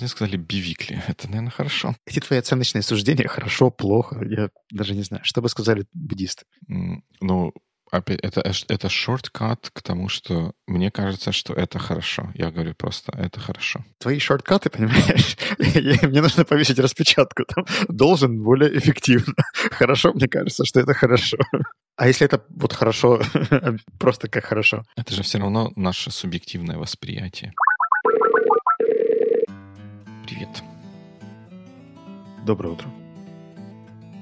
мне сказали бивикли. Это, наверное, хорошо. Эти твои оценочные суждения хорошо, плохо. Я даже не знаю, что бы сказали буддисты. Ну, опять, это, это шорткат к тому, что мне кажется, что это хорошо. Я говорю просто, это хорошо. Твои шорткаты, понимаешь? Мне нужно повесить распечатку. Там должен более эффективно. Хорошо, мне кажется, что это хорошо. А если это вот хорошо, просто как хорошо? Это же все равно наше субъективное восприятие. Привет. Доброе утро.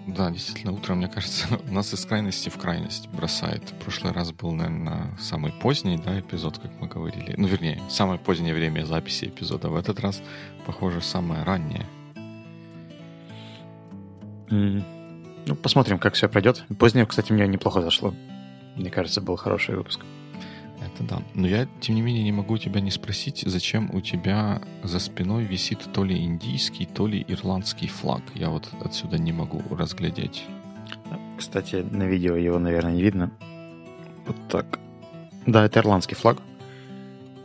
Да, действительно, утром, мне кажется, нас из крайности в крайность бросает. В прошлый раз был, наверное, самый поздний да, эпизод, как мы говорили. Ну, вернее, самое позднее время записи эпизода. В этот раз, похоже, самое раннее. Mm. Ну, посмотрим, как все пройдет. Позднее, кстати, мне неплохо зашло. Мне кажется, был хороший выпуск. Это да. Но я, тем не менее, не могу тебя не спросить, зачем у тебя за спиной висит то ли индийский, то ли ирландский флаг. Я вот отсюда не могу разглядеть. Кстати, на видео его, наверное, не видно. Вот так. Да, это ирландский флаг.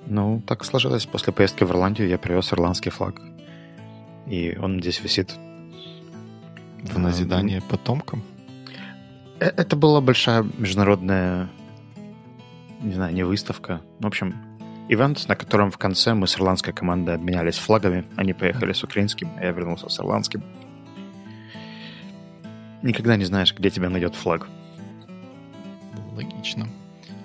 Ну, так сложилось. После поездки в Ирландию я привез ирландский флаг. И он здесь висит. В назидание потомкам? Э, это была большая международная не знаю, не выставка. В общем, ивент, на котором в конце мы с ирландской командой обменялись флагами. Они поехали с украинским, а я вернулся с ирландским. Никогда не знаешь, где тебя найдет флаг. Логично.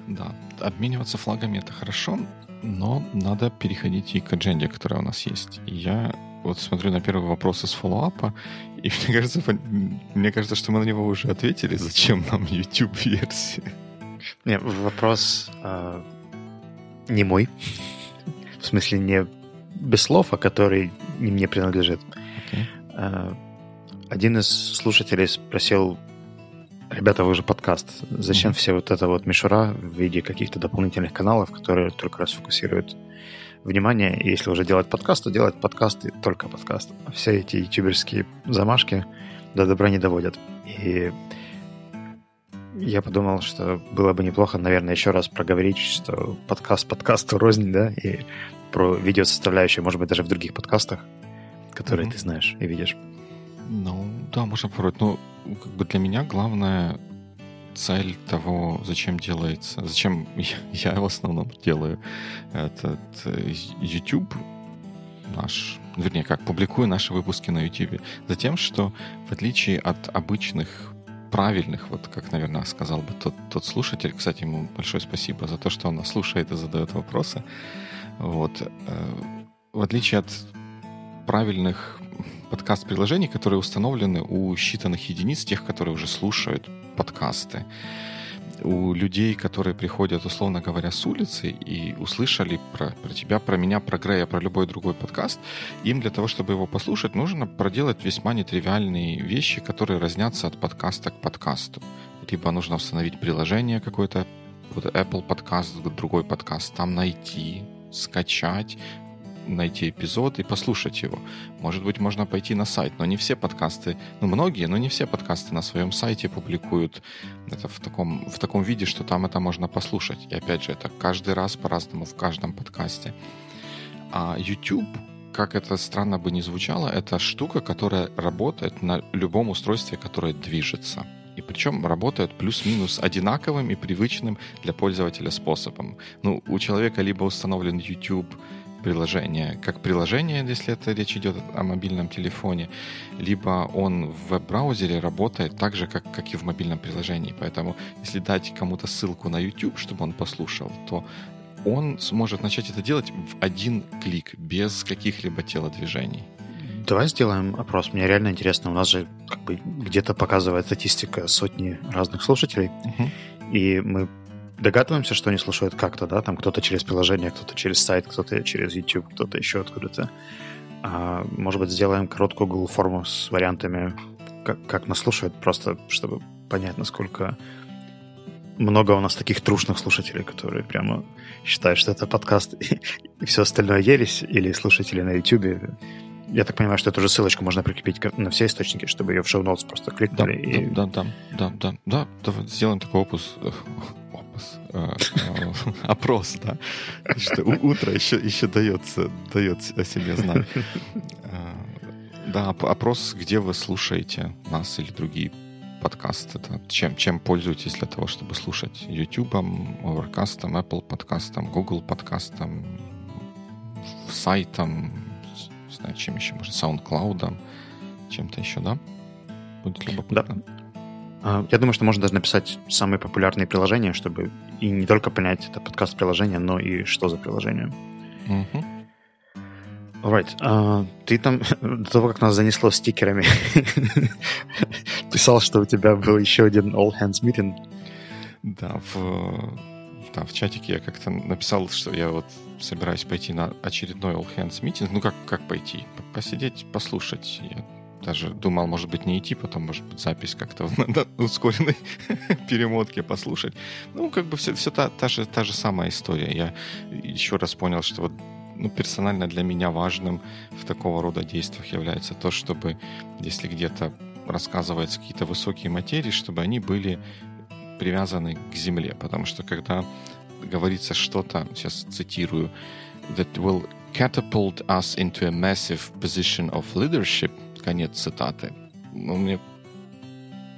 Да, обмениваться флагами это хорошо, но надо переходить и к адженде, которая у нас есть. И я вот смотрю на первый вопрос из фоллоуапа, и мне кажется, мне кажется, что мы на него уже ответили, зачем нам YouTube-версия. Не, вопрос э, не мой. В смысле, не без слов, а который не мне принадлежит. Okay. Э, один из слушателей спросил, ребята, вы же подкаст, зачем mm-hmm. все вот это вот мишура в виде каких-то дополнительных каналов, которые только расфокусируют внимание, и если уже делать подкаст, то делать подкасты только подкаст. А все эти ютуберские замашки до добра не доводят. И я подумал, что было бы неплохо, наверное, еще раз проговорить, что подкаст подкасту рознь, да, и про видео составляющую, может быть, даже в других подкастах, которые mm-hmm. ты знаешь и видишь. Ну, да, можно попробовать. Но ну, как бы для меня главная цель того, зачем делается, зачем я, я в основном делаю этот э, YouTube наш, вернее, как публикую наши выпуски на YouTube, за тем, что в отличие от обычных правильных, вот как, наверное, сказал бы тот, тот слушатель. Кстати, ему большое спасибо за то, что он нас слушает и задает вопросы. Вот. Э, в отличие от правильных подкаст-приложений, которые установлены у считанных единиц, тех, которые уже слушают подкасты, у людей, которые приходят, условно говоря, с улицы и услышали про, про тебя, про меня, про Грея, про любой другой подкаст, им для того, чтобы его послушать, нужно проделать весьма нетривиальные вещи, которые разнятся от подкаста к подкасту. Либо нужно установить приложение какое-то, вот Apple подкаст, другой подкаст, там найти, скачать, найти эпизод и послушать его. Может быть, можно пойти на сайт, но не все подкасты, ну, многие, но не все подкасты на своем сайте публикуют это в таком, в таком виде, что там это можно послушать. И опять же, это каждый раз по-разному в каждом подкасте. А YouTube как это странно бы не звучало, это штука, которая работает на любом устройстве, которое движется. И причем работает плюс-минус одинаковым и привычным для пользователя способом. Ну, у человека либо установлен YouTube приложение, как приложение, если это речь идет о мобильном телефоне, либо он в веб-браузере работает так же, как, как и в мобильном приложении. Поэтому, если дать кому-то ссылку на YouTube, чтобы он послушал, то он сможет начать это делать в один клик, без каких-либо телодвижений. Давай сделаем опрос. Мне реально интересно. У нас же как бы где-то показывает статистика сотни разных слушателей. Uh-huh. И мы догадываемся, что они слушают как-то, да, там кто-то через приложение, кто-то через сайт, кто-то через YouTube, кто-то еще откуда-то. А, может быть, сделаем короткую Google форму с вариантами, как, как нас слушают, просто чтобы понять, насколько много у нас таких трушных слушателей, которые прямо считают, что это подкаст и, все остальное ересь, или слушатели на YouTube. Я так понимаю, что эту же ссылочку можно прикрепить на все источники, чтобы ее в шоу-ноутс просто кликнули. Да, и... да, да, да, да, да, да, давай сделаем такой опус вопрос. А, а, опрос, да. Утро еще, еще дается, дает о себе знать. А, да, опрос, где вы слушаете нас или другие подкасты. Да? Чем, чем пользуетесь для того, чтобы слушать? YouTube, Overcast, Apple подкастом, Google подкастом, сайтом, не знаю, чем еще, может, SoundCloud, чем-то еще, да? Будет любопытно. Да. А, я думаю, что можно даже написать самые популярные приложения, чтобы и не только понять это подкаст-приложение, но и что за приложение. Угу. Alright. Uh, ты там до того, как нас занесло стикерами, писал, что у тебя был еще один All Hands Meeting. Да, в, да, в чатике я как-то написал, что я вот собираюсь пойти на очередной All Hands Meeting. Ну, как, как пойти? Посидеть, послушать. Я даже думал, может быть, не идти, потом, может быть, запись как-то на ускоренной перемотке послушать. Ну, как бы все, все та, та, же, та же самая история. Я еще раз понял, что вот ну, персонально для меня важным в такого рода действиях является то, чтобы, если где-то рассказываются какие-то высокие материи, чтобы они были привязаны к земле. Потому что когда говорится что-то, сейчас цитирую, that will catapult us into a massive position of leadership – Конец цитаты. Ну, мне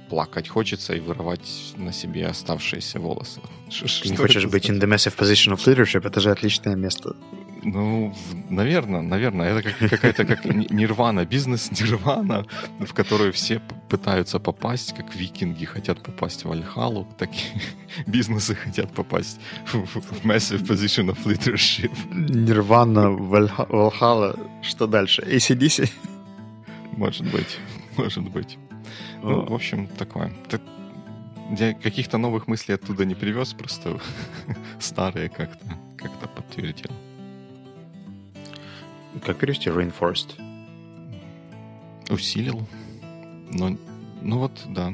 плакать хочется и вырывать на себе оставшиеся волосы. Ш Ты не хочешь быть in the massive position of leadership? Это же отличное место. Ну, наверное, наверное. Это как, какая-то как нирвана, бизнес-нирвана, в которую все пытаются попасть, как викинги хотят попасть в Альхалу, так и бизнесы хотят попасть в, в massive position of leadership. Нирвана, Вальхала, что дальше? ACDC? Может быть, может быть. Ну, в общем, такое. Я каких-то новых мыслей оттуда не привез, просто старые как-то как подтвердил. Как перевести reinforced? Усилил. Но, ну вот, да.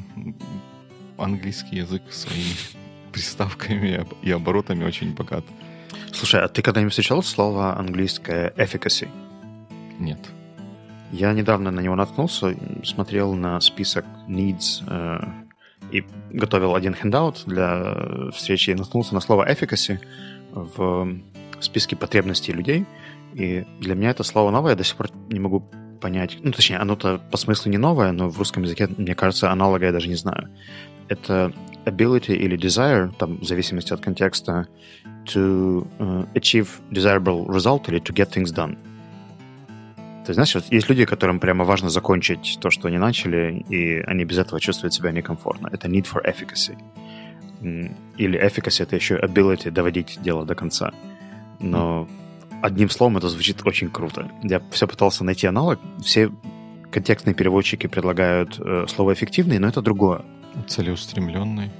Английский язык своими приставками и оборотами очень богат. Слушай, а ты когда-нибудь встречал слово английское efficacy? Нет. Я недавно на него наткнулся, смотрел на список needs э, и готовил один handout для встречи и наткнулся на слово efficacy в списке потребностей людей. И для меня это слово новое, я до сих пор не могу понять. Ну, точнее, оно-то по смыслу не новое, но в русском языке, мне кажется, аналога я даже не знаю. Это ability или desire, там, в зависимости от контекста, to uh, achieve desirable result или to get things done. Ты знаешь, вот есть люди, которым прямо важно закончить то, что они начали, и они без этого чувствуют себя некомфортно. Это need for efficacy. Или efficacy — это еще ability доводить дело до конца. Но одним словом это звучит очень круто. Я все пытался найти аналог. Все контекстные переводчики предлагают э, слово «эффективный», но это другое. Целеустремленный.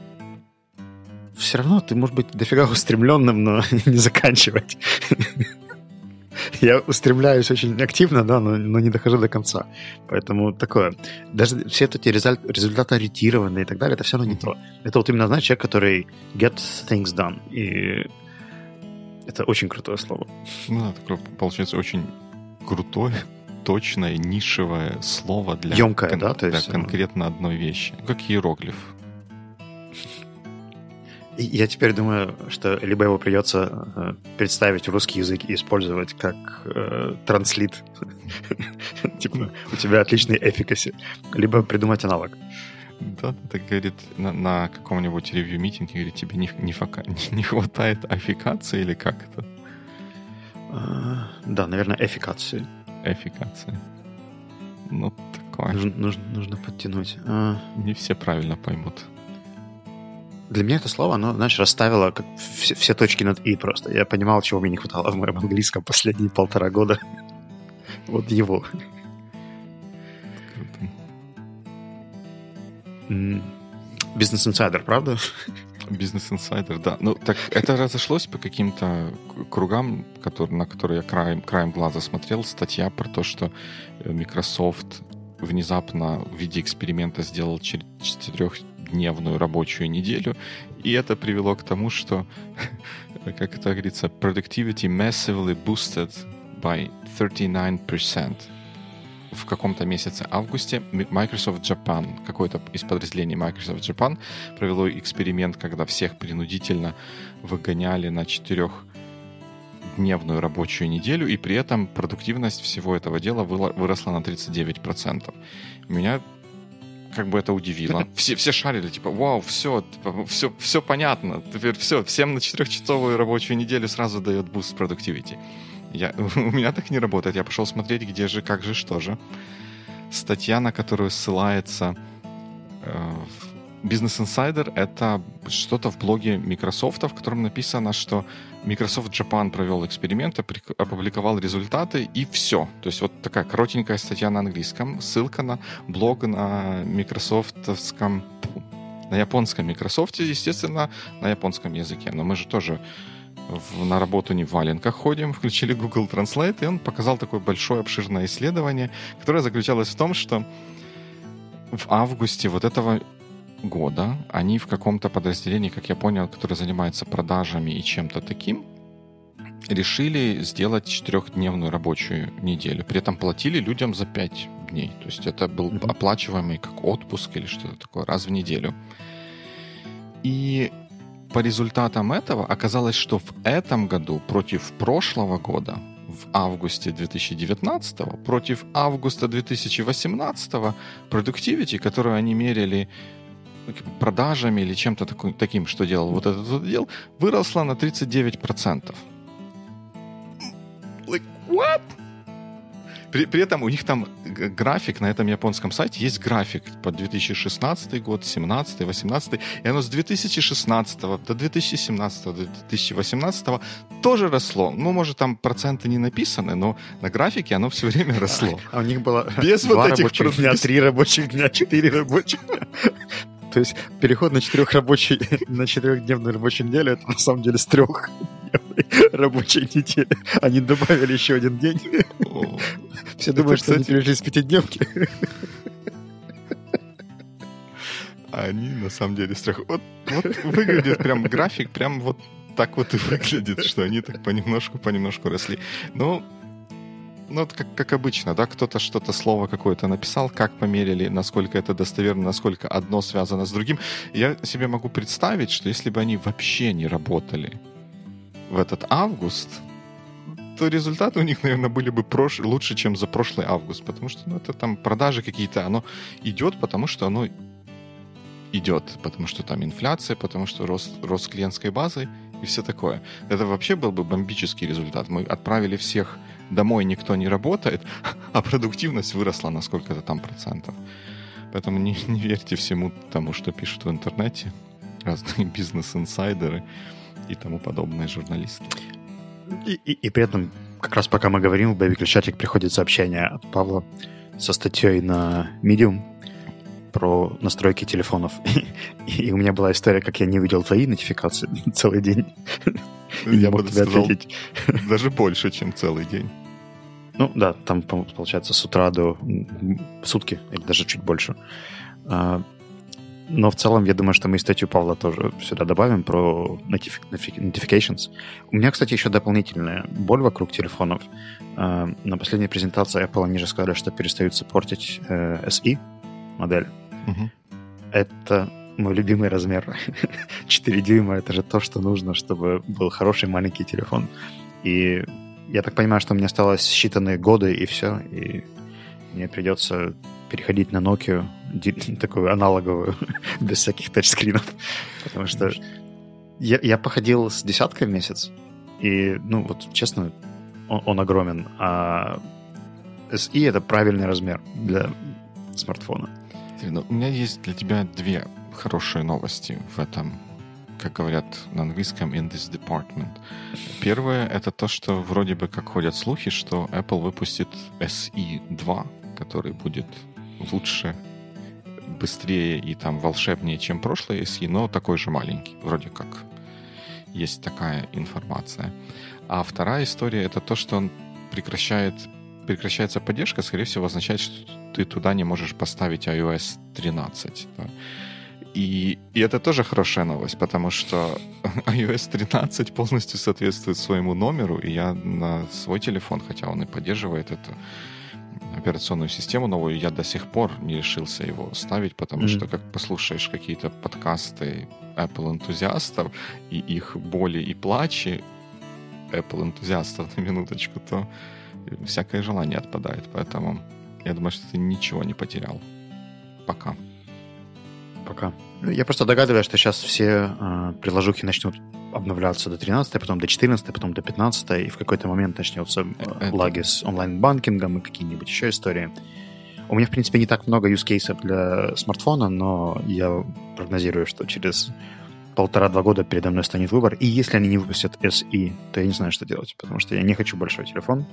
Все равно ты можешь быть дофига устремленным, но не заканчивать. Я устремляюсь очень активно, да, но, но не дохожу до конца. Поэтому такое. Даже все эти результ, результаты ориентированные и так далее, это все равно не то. Это вот именно, знаешь, человек, который get things done. И это очень крутое слово. Ну да, такое, получается, очень крутое, точное, нишевое слово для, Емкое, кон- да, то есть, для конкретно одной вещи. Как иероглиф. Я теперь думаю, что либо его придется э, представить в русский язык и использовать как э, транслит. Типа, у тебя отличный эффикаси. Либо придумать аналог. Да, так говорит, на, на каком-нибудь ревью-митинге, говорит, тебе не, не, не, не хватает аффикации или как это? А, да, наверное, эффикации. Эффикация. Ну, такое. Нужно, нужно, нужно подтянуть. А... Не все правильно поймут для меня это слово, оно, знаешь, расставило как все, все точки над «и» просто. Я понимал, чего мне не хватало в моем английском последние полтора года. Вот его. Бизнес-инсайдер, правда? Бизнес-инсайдер, да. Ну, так это разошлось по каким-то кругам, который, на которые я краем, краем глаза смотрел. Статья про то, что э, Microsoft внезапно в виде эксперимента сделал четырех дневную рабочую неделю, и это привело к тому, что, как это говорится, productivity massively boosted by 39% в каком-то месяце августе Microsoft Japan, какое-то из подразделений Microsoft Japan провело эксперимент, когда всех принудительно выгоняли на четырехдневную рабочую неделю, и при этом продуктивность всего этого дела выросла на 39%. Меня как бы это удивило. Все, все шарили, типа, вау, все, типа, все, все понятно. Теперь все, всем на четырехчасовую рабочую неделю сразу дает boost productivity. Я, у меня так не работает. Я пошел смотреть, где же, как же, что же. Статья, на которую ссылается э, Business Insider, это что-то в блоге Microsoft, в котором написано, что Microsoft Japan провел эксперимент, опубликовал результаты и все. То есть вот такая коротенькая статья на английском, ссылка на блог на микрософтовском, на японском Microsoft, естественно, на японском языке. Но мы же тоже в, на работу не в валенках ходим, включили Google Translate, и он показал такое большое обширное исследование, которое заключалось в том, что в августе вот этого года они в каком-то подразделении, как я понял, которое занимается продажами и чем-то таким, решили сделать четырехдневную рабочую неделю. При этом платили людям за пять дней. То есть это был оплачиваемый как отпуск или что-то такое раз в неделю. И по результатам этого оказалось, что в этом году против прошлого года, в августе 2019, против августа 2018, продуктивити, которую они мерили продажами или чем-то таким, что делал вот этот отдел, выросла на 39%. Like, what? При, при этом у них там график на этом японском сайте, есть график по 2016 год, 17 18 и оно с 2016 до 2017 до 2018 тоже росло. Ну, может, там проценты не написаны, но на графике оно все время росло. А у них было без вот этих рабочих дня, три рабочих дня, четыре рабочих дня. То есть переход на четырех рабочий, на четырехдневную рабочую неделю это на самом деле с трех рабочей недели. Они добавили еще один день. Все думают, что они перешли с пятидневки. Они на самом деле страх. Вот, вот выглядит прям график, прям вот так вот и выглядит, что они так понемножку, понемножку росли. Но ну, это как, как обычно, да, кто-то что-то, слово какое-то написал, как померили, насколько это достоверно, насколько одно связано с другим. Я себе могу представить, что если бы они вообще не работали в этот август, то результаты у них, наверное, были бы прош... лучше, чем за прошлый август, потому что ну, это там продажи какие-то, оно идет, потому что оно идет, потому что там инфляция, потому что рост, рост клиентской базы и все такое. Это вообще был бы бомбический результат. Мы отправили всех домой, никто не работает, а продуктивность выросла на сколько-то там процентов. Поэтому не, не верьте всему тому, что пишут в интернете разные бизнес-инсайдеры и тому подобные журналисты. И, и, и при этом, как раз пока мы говорим, в Baby чатик приходит сообщение от Павла со статьей на Medium про настройки телефонов. И у меня была история, как я не увидел твои нотификации целый день. Я могу тебе ответить. Даже больше, чем целый день. Ну да, там получается с утра до сутки, или даже чуть больше. А, но в целом, я думаю, что мы статью Павла тоже сюда добавим про notifications. У меня, кстати, еще дополнительная боль вокруг телефонов. А, на последней презентации Apple они же сказали, что перестают саппортить э, SE модель. Угу. Это мой любимый размер. 4 дюйма — это же то, что нужно, чтобы был хороший маленький телефон. И я так понимаю, что мне осталось считанные годы, и все. И мне придется переходить на Nokia, такую аналоговую, без всяких тачскринов. Потому что я, я походил с десяткой в месяц, и, ну, вот честно, он, он огромен. А SE — это правильный размер для смартфона. Ну, у меня есть для тебя две хорошие новости в этом, как говорят на английском, in this department. Первое — это то, что вроде бы как ходят слухи, что Apple выпустит SE 2, который будет лучше, быстрее и там волшебнее, чем прошлый SE, но такой же маленький, вроде как. Есть такая информация. А вторая история — это то, что он прекращает прекращается поддержка, скорее всего, означает, что ты туда не можешь поставить iOS 13. Да? И, и это тоже хорошая новость, потому что iOS 13 полностью соответствует своему номеру, и я на свой телефон, хотя он и поддерживает это, операционную систему новую, я до сих пор не решился его ставить, потому mm-hmm. что как послушаешь какие-то подкасты Apple энтузиастов и их боли и плачи Apple энтузиастов на минуточку, то всякое желание отпадает. Поэтому я думаю, что ты ничего не потерял. Пока. Пока. Я просто догадываюсь, что сейчас все э, приложухи начнут обновляться до 13, потом до 14, потом до 15, и в какой-то момент начнется э, Это... лаги с онлайн-банкингом и какие-нибудь еще истории. У меня, в принципе, не так много use cases для смартфона, но я прогнозирую, что через полтора-два года передо мной станет выбор. И если они не выпустят SE, то я не знаю, что делать, потому что я не хочу большой телефон,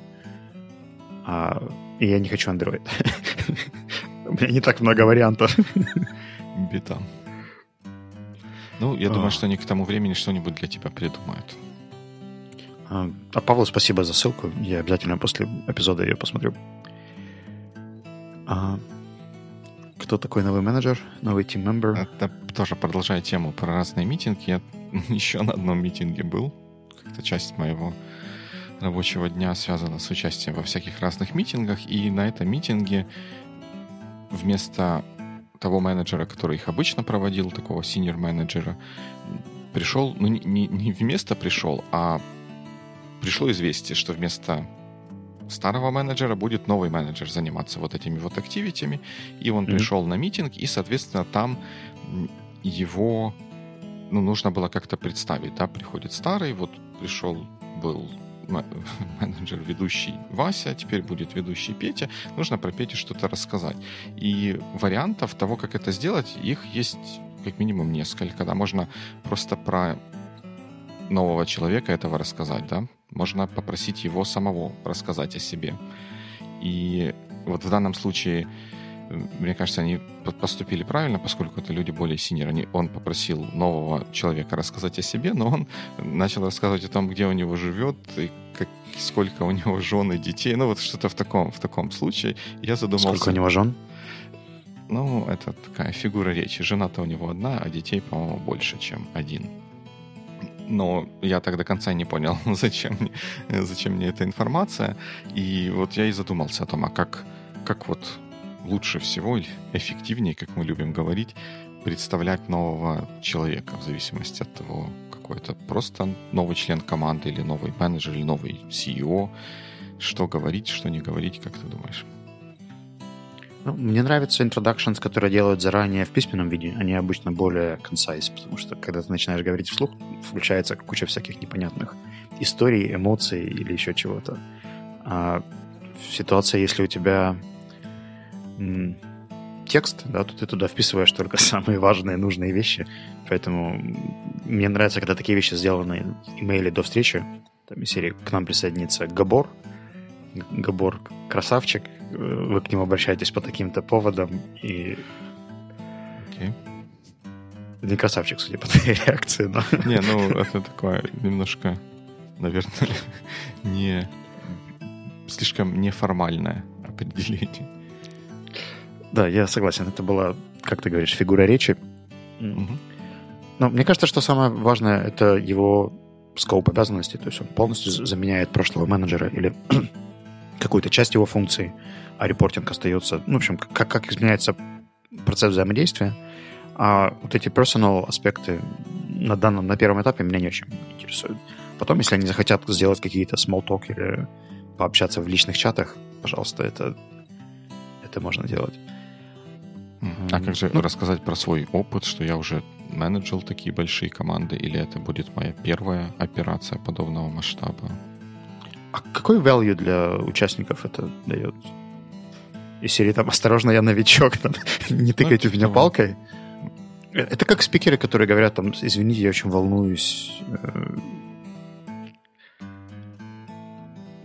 а, и я не хочу Android. У меня не так много вариантов. Бита. Ну, я думаю, что они к тому времени что-нибудь для тебя придумают. А, а Павлу спасибо за ссылку. Я обязательно после эпизода ее посмотрю. А, кто такой новый менеджер, новый team member? Это тоже продолжая тему про разные митинги. Я еще на одном митинге был. Как-то часть моего рабочего дня связана с участием во всяких разных митингах. И на этом митинге вместо того менеджера, который их обычно проводил, такого senior менеджера, пришел, ну не, не вместо пришел, а пришло известие, что вместо старого менеджера будет новый менеджер заниматься вот этими вот активитями, и он mm-hmm. пришел на митинг, и, соответственно, там его ну, нужно было как-то представить, да, приходит старый, вот пришел, был менеджер, ведущий Вася, теперь будет ведущий Петя. Нужно про Петю что-то рассказать. И вариантов того, как это сделать, их есть как минимум несколько. Да, можно просто про нового человека этого рассказать, да. Можно попросить его самого рассказать о себе. И вот в данном случае мне кажется, они поступили правильно, поскольку это люди более синер. Они, он попросил нового человека рассказать о себе, но он начал рассказывать о том, где у него живет, и как, сколько у него жен и детей. Ну, вот что-то в таком, в таком случае. Я задумался... Сколько у него жен? Ну, это такая фигура речи. Жена-то у него одна, а детей, по-моему, больше, чем один. Но я так до конца не понял, зачем мне, зачем мне эта информация. И вот я и задумался о том, а как, как вот лучше всего или эффективнее, как мы любим говорить, представлять нового человека в зависимости от того, какой это просто новый член команды или новый менеджер или новый CEO. Что говорить, что не говорить, как ты думаешь? Ну, мне нравятся introductions, которые делают заранее в письменном виде. Они обычно более concise, потому что когда ты начинаешь говорить вслух, включается куча всяких непонятных историй, эмоций или еще чего-то. А в ситуации, если у тебя текст, да, то ты туда вписываешь только самые важные, нужные вещи. Поэтому мне нравится, когда такие вещи сделаны в имейле до встречи. Там из серии к нам присоединится Габор. Габор красавчик. Вы к нему обращаетесь по таким-то поводам. И... Okay. Не красавчик, судя по твоей реакции, но... Не, ну, это такое немножко, наверное, не... Слишком неформальное определение. Да, я согласен. Это была, как ты говоришь, фигура речи. Угу. Но мне кажется, что самое важное — это его скоп обязанностей. То есть он полностью заменяет прошлого менеджера или какую-то часть его функций, а репортинг остается... Ну, в общем, как, как изменяется процесс взаимодействия. А вот эти personal аспекты на данном, на первом этапе меня не очень интересуют. Потом, если они захотят сделать какие-то small talk или пообщаться в личных чатах, пожалуйста, это, это можно делать. А как же ну, рассказать про свой опыт, что я уже менеджил такие большие команды, или это будет моя первая операция подобного масштаба? А какой value для участников это дает? Из серии там «Осторожно, я новичок», там, не тыкайте ну, в меня палкой. Это как спикеры, которые говорят там, извините, я очень волнуюсь,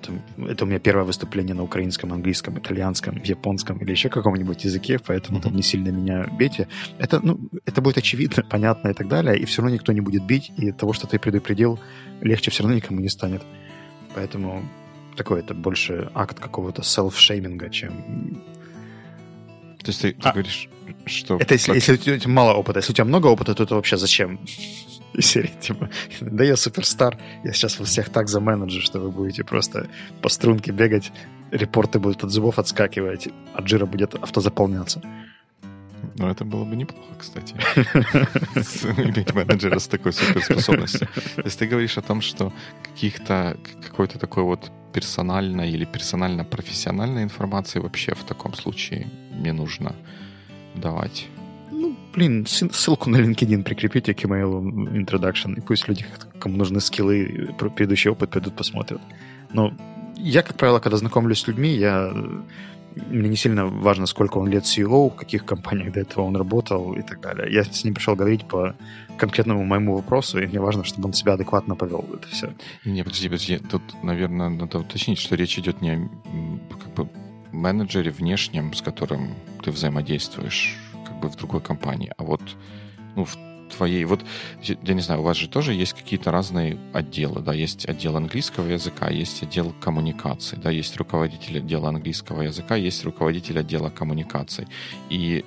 э, это у меня первое выступление на украинском, английском, итальянском, японском или еще каком-нибудь языке, поэтому там не сильно меня бейте. Это, ну, это будет очевидно, понятно и так далее, и все равно никто не будет бить, и от того, что ты предупредил, легче все равно никому не станет. Поэтому такой это больше акт какого-то селф-шейминга, чем... То есть ты, ты а, говоришь, что... Это если, если у тебя мало опыта. Если у тебя много опыта, то это вообще зачем? И серии типа, да я суперстар, я сейчас вас всех так заменеджу, что вы будете просто по струнке бегать, репорты будут от зубов отскакивать, а джира будет автозаполняться. Ну, это было бы неплохо, кстати. Иметь менеджера с такой суперспособностью. То есть ты говоришь о том, что каких-то, какой-то такой вот персональной или персонально-профессиональной информации вообще в таком случае не нужно давать. Ну, блин, ссылку на LinkedIn прикрепите к email introduction, и пусть люди, кому нужны скиллы, предыдущий опыт, пойдут посмотрят. Но я, как правило, когда знакомлюсь с людьми, я мне не сильно важно, сколько он лет CEO, в каких компаниях до этого он работал и так далее. Я с ним пришел говорить по конкретному моему вопросу, и мне важно, чтобы он себя адекватно повел. Это все. Не, подожди, подожди. Тут, наверное, надо уточнить, что речь идет не о как бы, менеджере внешнем, с которым ты взаимодействуешь как бы в другой компании, а вот ну, в твоей... Вот, я не знаю, у вас же тоже есть какие-то разные отделы, да, есть отдел английского языка, есть отдел коммуникаций, да, есть руководитель отдела английского языка, есть руководитель отдела коммуникаций. И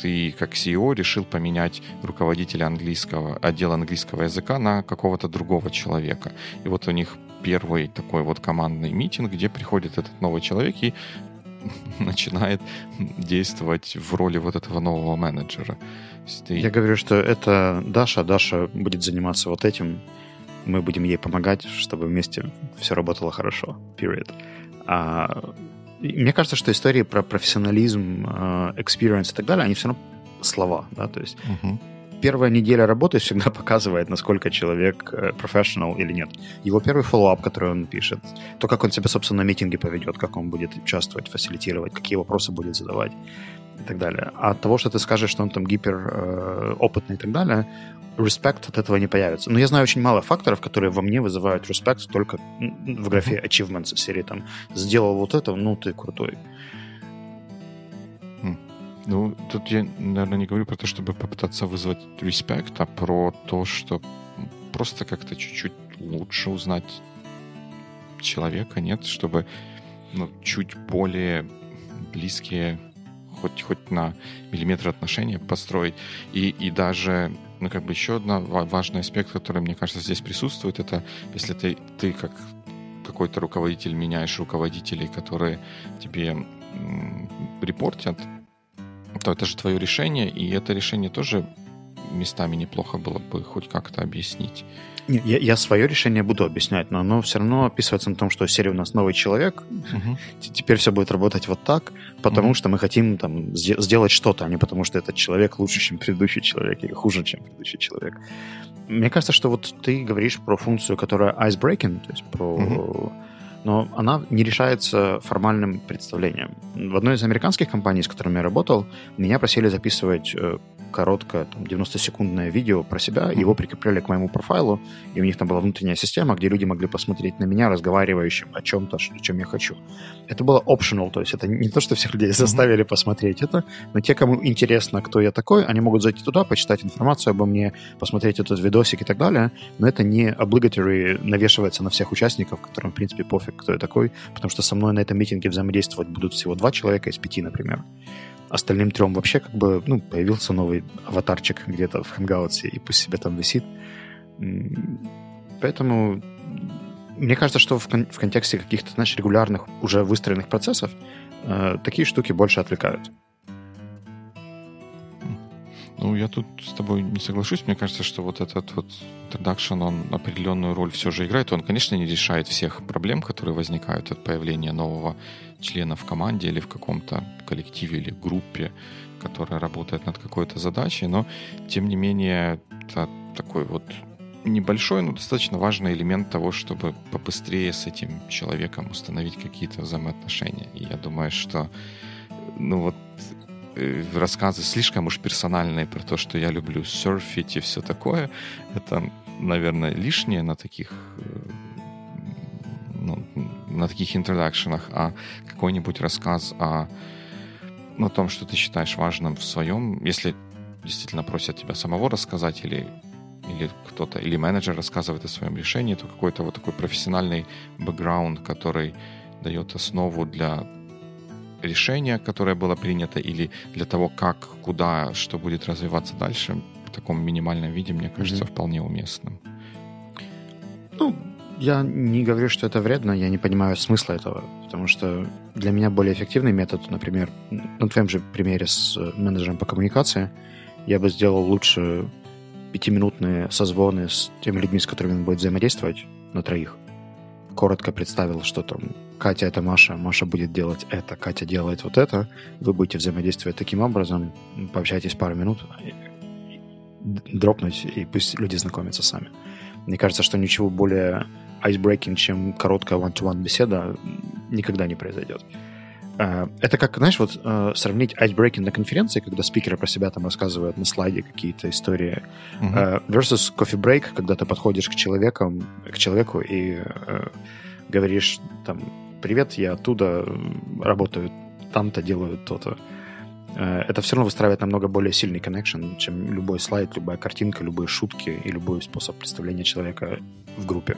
ты как CEO решил поменять руководителя английского, отдела английского языка на какого-то другого человека. И вот у них первый такой вот командный митинг, где приходит этот новый человек и начинает действовать в роли вот этого нового менеджера. Ты... Я говорю, что это Даша, Даша будет заниматься вот этим, мы будем ей помогать, чтобы вместе все работало хорошо. Period. А, мне кажется, что истории про профессионализм, а, experience и так далее, они все равно слова, да, то есть uh-huh первая неделя работы всегда показывает, насколько человек профессионал или нет. Его первый follow-up, который он пишет, то, как он себя, собственно, на митинге поведет, как он будет участвовать, фасилитировать, какие вопросы будет задавать и так далее. А от того, что ты скажешь, что он там гипер э, опытный и так далее, респект от этого не появится. Но я знаю очень мало факторов, которые во мне вызывают респект только в графе achievements серии там «сделал вот это, ну ты крутой». Ну, тут я, наверное, не говорю про то, чтобы попытаться вызвать респект, а про то, что просто как-то чуть-чуть лучше узнать человека, нет, чтобы ну, чуть более близкие хоть, хоть на миллиметр отношения построить. И, и даже, ну, как бы еще один важный аспект, который, мне кажется, здесь присутствует, это если ты, ты как какой-то руководитель меняешь руководителей, которые тебе репортят, то это же твое решение, и это решение тоже местами неплохо было бы хоть как-то объяснить. Не, я, я свое решение буду объяснять, но оно все равно описывается на том, что серия у нас новый человек, uh-huh. теперь все будет работать вот так, потому uh-huh. что мы хотим там сделать что-то, а не потому что этот человек лучше, чем предыдущий человек, или хуже, чем предыдущий человек. Мне кажется, что вот ты говоришь про функцию, которая ice-breaking, то есть про... Uh-huh но она не решается формальным представлением. В одной из американских компаний, с которыми я работал, меня просили записывать э, короткое, там, 90-секундное видео про себя, его прикрепляли к моему профайлу, и у них там была внутренняя система, где люди могли посмотреть на меня, разговаривающим о чем-то, о чем я хочу. Это было optional, то есть это не то, что всех людей заставили mm-hmm. посмотреть это, но те, кому интересно, кто я такой, они могут зайти туда, почитать информацию обо мне, посмотреть этот видосик и так далее, но это не obligatory навешивается на всех участников, которым, в принципе, пофиг, кто я такой, потому что со мной на этом митинге взаимодействовать будут всего два человека из пяти, например остальным трем вообще как бы, ну, появился новый аватарчик где-то в Hangouts, и пусть себе там висит. Поэтому мне кажется, что в, кон- в контексте каких-то, знаешь, регулярных, уже выстроенных процессов э, такие штуки больше отвлекают. Ну, я тут с тобой не соглашусь. Мне кажется, что вот этот вот introduction, он определенную роль все же играет. Он, конечно, не решает всех проблем, которые возникают от появления нового члена в команде или в каком-то коллективе или группе, которая работает над какой-то задачей, но, тем не менее, это такой вот небольшой, но достаточно важный элемент того, чтобы побыстрее с этим человеком установить какие-то взаимоотношения. И я думаю, что ну вот рассказы слишком уж персональные про то, что я люблю серфить и все такое, это, наверное, лишнее на таких э, ну, на таких интродакшенах, а какой-нибудь рассказ о, ну, о том, что ты считаешь важным в своем, если действительно просят тебя самого рассказать или или кто-то, или менеджер рассказывает о своем решении, то какой-то вот такой профессиональный бэкграунд, который дает основу для решение, которое было принято, или для того, как, куда, что будет развиваться дальше, таком минимальном виде, мне кажется, mm-hmm. вполне уместным. Ну, я не говорю, что это вредно, я не понимаю смысла этого, потому что для меня более эффективный метод, например, на твоем же примере с менеджером по коммуникации, я бы сделал лучше пятиминутные созвоны с теми людьми, с которыми он будет взаимодействовать на троих. Коротко представил, что там Катя — это Маша, Маша будет делать это, Катя делает вот это, вы будете взаимодействовать таким образом, пообщайтесь пару минут, дропнуть, и пусть люди знакомятся сами. Мне кажется, что ничего более icebreaking, чем короткая one-to-one беседа, никогда не произойдет. Э, это как, знаешь, вот э, сравнить icebreaking на конференции, когда спикеры про себя там рассказывают на слайде какие-то истории, uh-huh. versus coffee break, когда ты подходишь к человеку, к человеку и говоришь там, привет, я оттуда работаю, там-то делаю то-то. Это все равно выстраивает намного более сильный connection, чем любой слайд, любая картинка, любые шутки и любой способ представления человека в группе.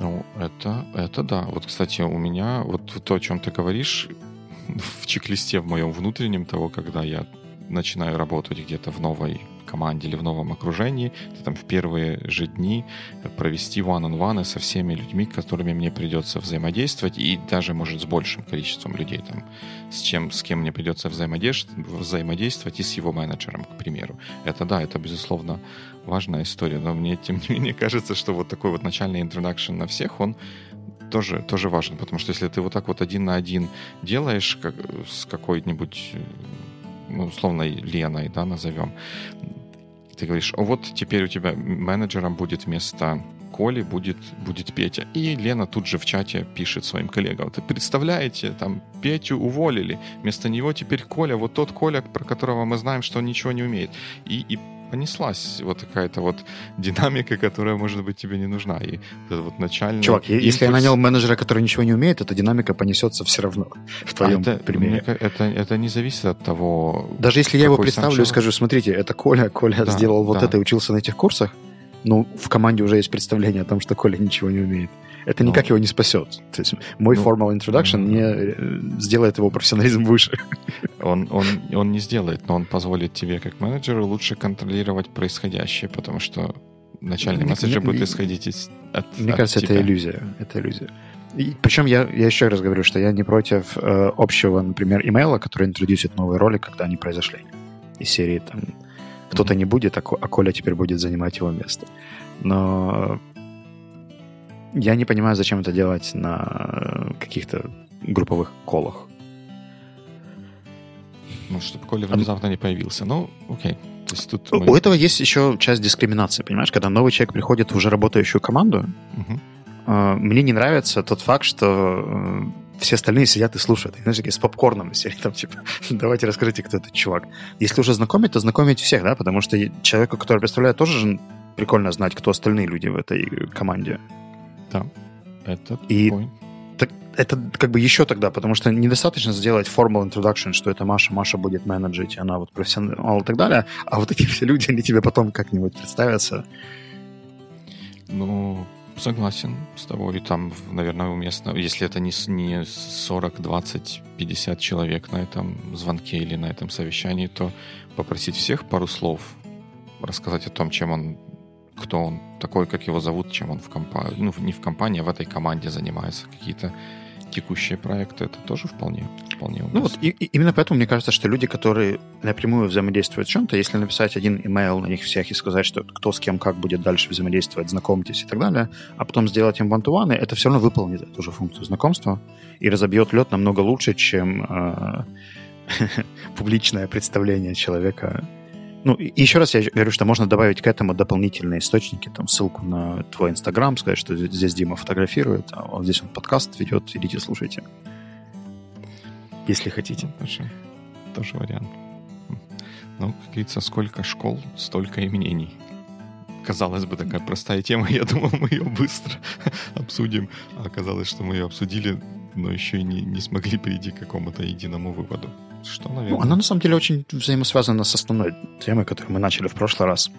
Ну, это, это да. Вот, кстати, у меня вот то, о чем ты говоришь, в чек-листе в моем внутреннем того, когда я начинаю работать где-то в новой команде или в новом окружении, то там в первые же дни провести one-on-one со всеми людьми, которыми мне придется взаимодействовать, и даже, может, с большим количеством людей, там, с, чем, с кем мне придется взаимодействовать, взаимодействовать и с его менеджером, к примеру. Это да, это, безусловно, важная история, но мне, тем не менее, кажется, что вот такой вот начальный introduction на всех, он тоже, тоже важен, потому что если ты вот так вот один на один делаешь как, с какой-нибудь ну, условно Леной, да, назовем, ты говоришь, вот теперь у тебя менеджером будет вместо Коли будет, будет Петя. И Лена тут же в чате пишет своим коллегам. Ты представляете, там Петю уволили. Вместо него теперь Коля, вот тот Коля, про которого мы знаем, что он ничего не умеет. И, и понеслась вот какая-то вот динамика, которая, может быть, тебе не нужна. И вот, вот начальный Чувак, импульс... если я нанял менеджера, который ничего не умеет, эта динамика понесется все равно в твоем а это, примере. Мне, это, это не зависит от того... Даже если я его представлю и скажу, смотрите, это Коля, Коля да, сделал вот да. это и учился на этих курсах, ну, в команде уже есть представление о том, что Коля ничего не умеет. Это ну, никак его не спасет. То есть мой ну, formal introduction ну, не э, сделает его профессионализм выше. Он, он, он не сделает, но он позволит тебе, как менеджеру, лучше контролировать происходящее, потому что начальный месседж будет исходить из, от Мне от кажется, тебя. это иллюзия. Это иллюзия. И, причем я, я еще раз говорю, что я не против э, общего, например, имейла, который интродюсит новые роли, когда они произошли. Из серии там кто-то mm-hmm. не будет, а, а Коля теперь будет занимать его место. Но я не понимаю, зачем это делать на каких-то групповых колах. Ну, чтобы Коля внезапно не появился. Ну, окей. То есть тут мы... У этого есть еще часть дискриминации, понимаешь? Когда новый человек приходит в уже работающую команду, угу. мне не нравится тот факт, что э, все остальные сидят и слушают. И, знаешь, с попкорном сидят там, типа, давайте расскажите, кто этот чувак. Если уже знакомить, то знакомить всех, да, потому что человеку, который представляет, тоже же прикольно знать, кто остальные люди в этой команде. Да, это и так, это как бы еще тогда, потому что недостаточно сделать formal introduction, что это Маша, Маша будет менеджить, она вот профессионал и так далее, а вот эти все люди, они тебе потом как-нибудь представятся. Ну, согласен с тобой. Там, наверное, уместно, если это не, не 40, 20, 50 человек на этом звонке или на этом совещании, то попросить всех пару слов рассказать о том, чем он кто он такой, как его зовут, чем он в компании, ну, не в компании, а в этой команде занимается. Какие-то текущие проекты, это тоже вполне, вполне уместно. Ну вот, и, и именно поэтому мне кажется, что люди, которые напрямую взаимодействуют с чем-то, если написать один email на них всех и сказать, что кто с кем как будет дальше взаимодействовать, знакомьтесь и так далее, а потом сделать им one это все равно выполнит эту же функцию знакомства и разобьет лед намного лучше, чем э, публичное представление человека ну, еще раз я говорю, что можно добавить к этому дополнительные источники, там ссылку на твой Инстаграм, сказать, что здесь Дима фотографирует, а вот здесь он подкаст ведет, идите слушайте. Если хотите. Тоже, тоже вариант. Ну, как говорится, сколько школ, столько и мнений. Казалось бы, такая простая тема, я думал, мы ее быстро обсудим. А оказалось, что мы ее обсудили, но еще и не, не смогли прийти к какому-то единому выводу. Что, наверное? Ну, она на самом деле очень взаимосвязана с основной темой, которую мы начали в прошлый раз.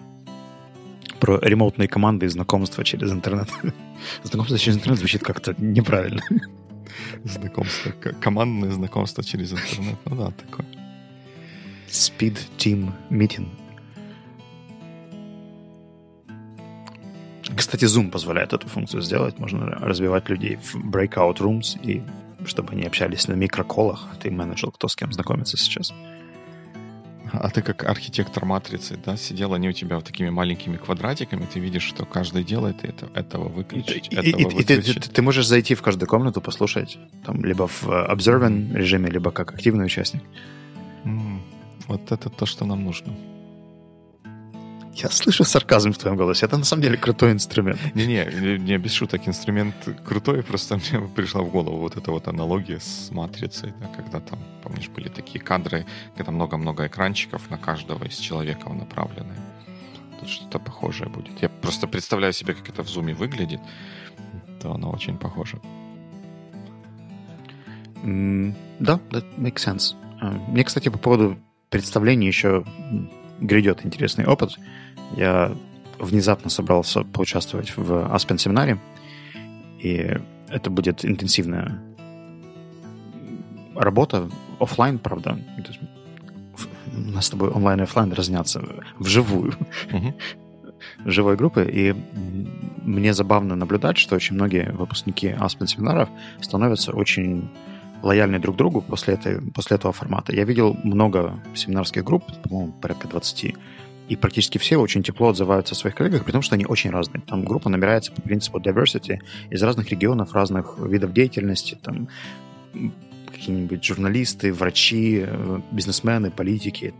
Про ремоутные команды и знакомства через интернет. знакомство через интернет звучит как-то неправильно. знакомство, командное знакомство через интернет. Ну да, такое. Speed Team Meeting. Кстати, Zoom позволяет эту функцию сделать. Можно разбивать людей в breakout rooms, и чтобы они общались на микроколах. Ты менеджер, кто с кем знакомится сейчас. А ты как архитектор матрицы, да, сидел, они у тебя вот такими маленькими квадратиками, ты видишь, что каждый делает, это, этого выключить, и, этого и, выключить. И ты, ты, ты можешь зайти в каждую комнату, послушать, там, либо в observant режиме, либо как активный участник. Mm, вот это то, что нам нужно. Я слышу сарказм в твоем голосе. Это на самом деле крутой инструмент. Не-не, не без шуток. Инструмент крутой, просто мне пришла в голову вот эта вот аналогия с матрицей, да, когда там, помнишь, были такие кадры, когда много-много экранчиков на каждого из человеков направлены. Тут что-то похожее будет. Я просто представляю себе, как это в зуме выглядит, то оно очень похоже. Mm, да, that makes sense. Uh, мне, кстати, по поводу представления еще грядет интересный опыт. Я внезапно собрался поучаствовать в Aspen семинаре, и это будет интенсивная работа, офлайн, правда. У нас с тобой онлайн и офлайн разнятся вживую. Uh-huh. живой группы, и мне забавно наблюдать, что очень многие выпускники Aspen семинаров становятся очень лояльны друг другу после, этой, после этого формата. Я видел много семинарских групп, по-моему, порядка 20, и практически все очень тепло отзываются о своих коллегах, при том, что они очень разные. Там группа набирается по принципу diversity из разных регионов, разных видов деятельности, там какие-нибудь журналисты, врачи, э, бизнесмены, политики,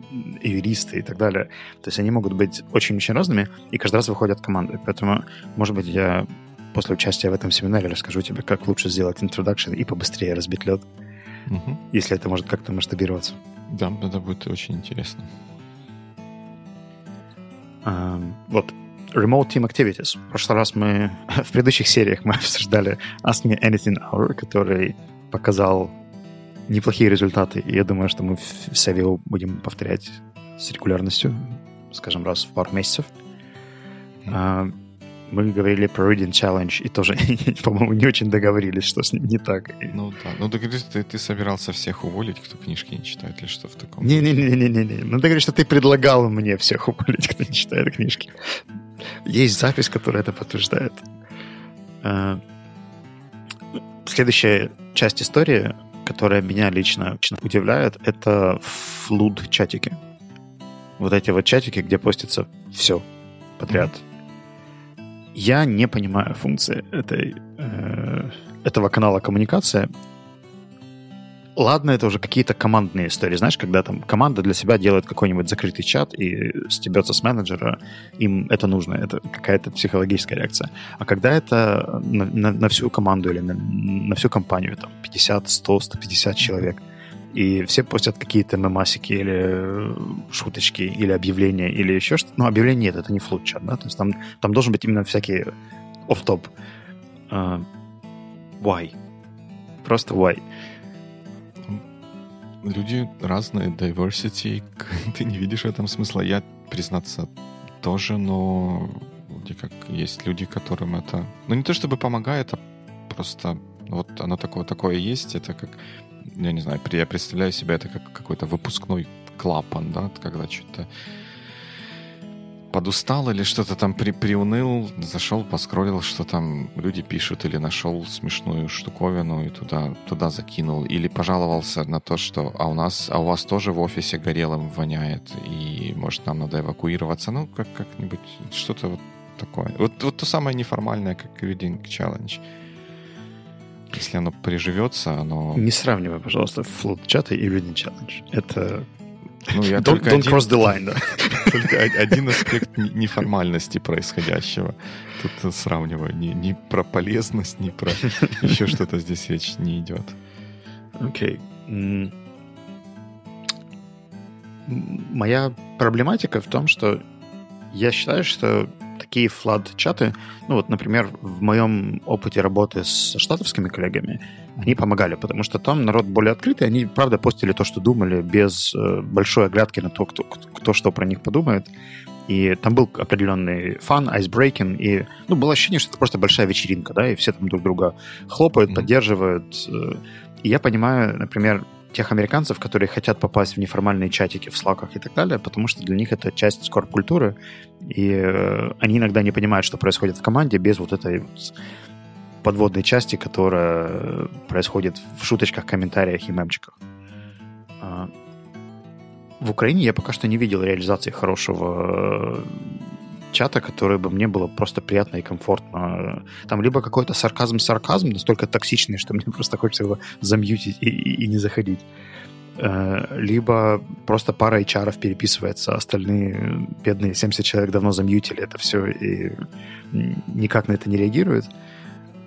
юристы и так далее. То есть они могут быть очень-очень разными, и каждый раз выходят команды. Поэтому, может быть, я после участия в этом семинаре расскажу тебе, как лучше сделать introduction и побыстрее разбить лед, угу. если это может как-то масштабироваться. Да, это будет очень интересно. Um, вот, Remote Team Activities. В прошлый раз мы, в предыдущих сериях мы обсуждали Ask Me Anything Hour, который показал неплохие результаты, и я думаю, что мы в Savio будем повторять с регулярностью, скажем, раз в пару месяцев. Mm-hmm. Мы говорили про Reading Challenge и тоже, по-моему, не очень договорились, что с ним не так. Ну да. Ну ты говоришь, ты, ты собирался всех уволить, кто книжки не читает, или что в таком? Не-не-не-не-не. Ну ты говоришь, что ты предлагал мне всех уволить, кто не читает книжки. Есть запись, которая это подтверждает. А, следующая часть истории, которая меня лично, лично удивляет, это флуд-чатики. Вот эти вот чатики, где постится все подряд. Mm-hmm я не понимаю функции этой, э, этого канала коммуникации. Ладно, это уже какие-то командные истории. Знаешь, когда там команда для себя делает какой-нибудь закрытый чат и стебется с менеджера, им это нужно, это какая-то психологическая реакция. А когда это на, на, на всю команду или на, на всю компанию, там 50, 100, 150 человек, и все постят какие-то мемасики или шуточки, или объявления, или еще что-то. Ну, объявление нет, это не флутчат, да? То есть там, там должен быть именно всякие оф-топ. Uh, why? Просто why? Люди разные, diversity, ты не видишь в этом смысла. Я, признаться, тоже, но вроде как есть люди, которым это... Ну, не то чтобы помогает, а просто вот оно такое, такое есть. Это как я не знаю, я представляю себя это как какой-то выпускной клапан, да, когда что-то подустал или что-то там при, приуныл, зашел, поскролил, что там люди пишут, или нашел смешную штуковину и туда, туда закинул, или пожаловался на то, что а у нас, а у вас тоже в офисе горелым воняет, и может нам надо эвакуироваться, ну как как-нибудь что-то вот такое. Вот, вот то самое неформальное, как Reading Challenge. Если оно приживется, оно... Не сравнивай, пожалуйста, Flood чаты и Reading Challenge. Это... Ну, я don't, только don't один, cross the line, да. Только один аспект неформальности происходящего. Тут сравниваю. Не, не про полезность, не про еще что-то здесь речь не идет. Окей. Okay. Моя проблематика в том, что я считаю, что такие флад-чаты, ну вот, например, в моем опыте работы с штатовскими коллегами, они помогали, потому что там народ более открытый, они, правда, постили то, что думали, без э, большой оглядки на то, кто, кто что про них подумает. И там был определенный фан, айсбрейкинг, и ну, было ощущение, что это просто большая вечеринка, да, и все там друг друга хлопают, mm-hmm. поддерживают. Э, и я понимаю, например, тех американцев, которые хотят попасть в неформальные чатики в слаках и так далее, потому что для них это часть скорп-культуры, и э, они иногда не понимают, что происходит в команде без вот этой подводной части, которая происходит в шуточках, комментариях и мемчиках. А, в Украине я пока что не видел реализации хорошего чата, который бы мне было просто приятно и комфортно. Там либо какой-то сарказм-сарказм, настолько токсичный, что мне просто хочется его замьютить и, и, и не заходить. Э, либо просто пара HR переписывается, остальные бедные 70 человек давно замьютили это все и никак на это не реагируют.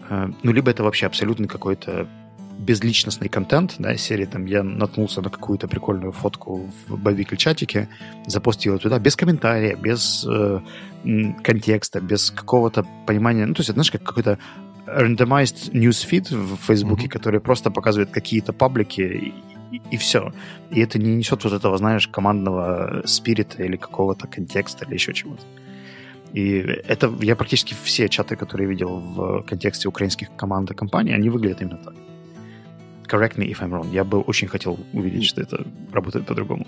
Э, ну, либо это вообще абсолютно какой-то безличностный контент, да, серии там я наткнулся на какую-то прикольную фотку в боевик чатике, запостил ее туда без комментария, без э, контекста, без какого-то понимания, ну, то есть, это, знаешь, как какой-то randomized newsfeed в Фейсбуке, mm-hmm. который просто показывает какие-то паблики и, и, и все. И это не несет вот этого, знаешь, командного спирита или какого-то контекста или еще чего-то. И это я практически все чаты, которые видел в контексте украинских команд и компаний, они выглядят именно так correct me if I'm wrong. Я бы очень хотел увидеть, что это работает по-другому.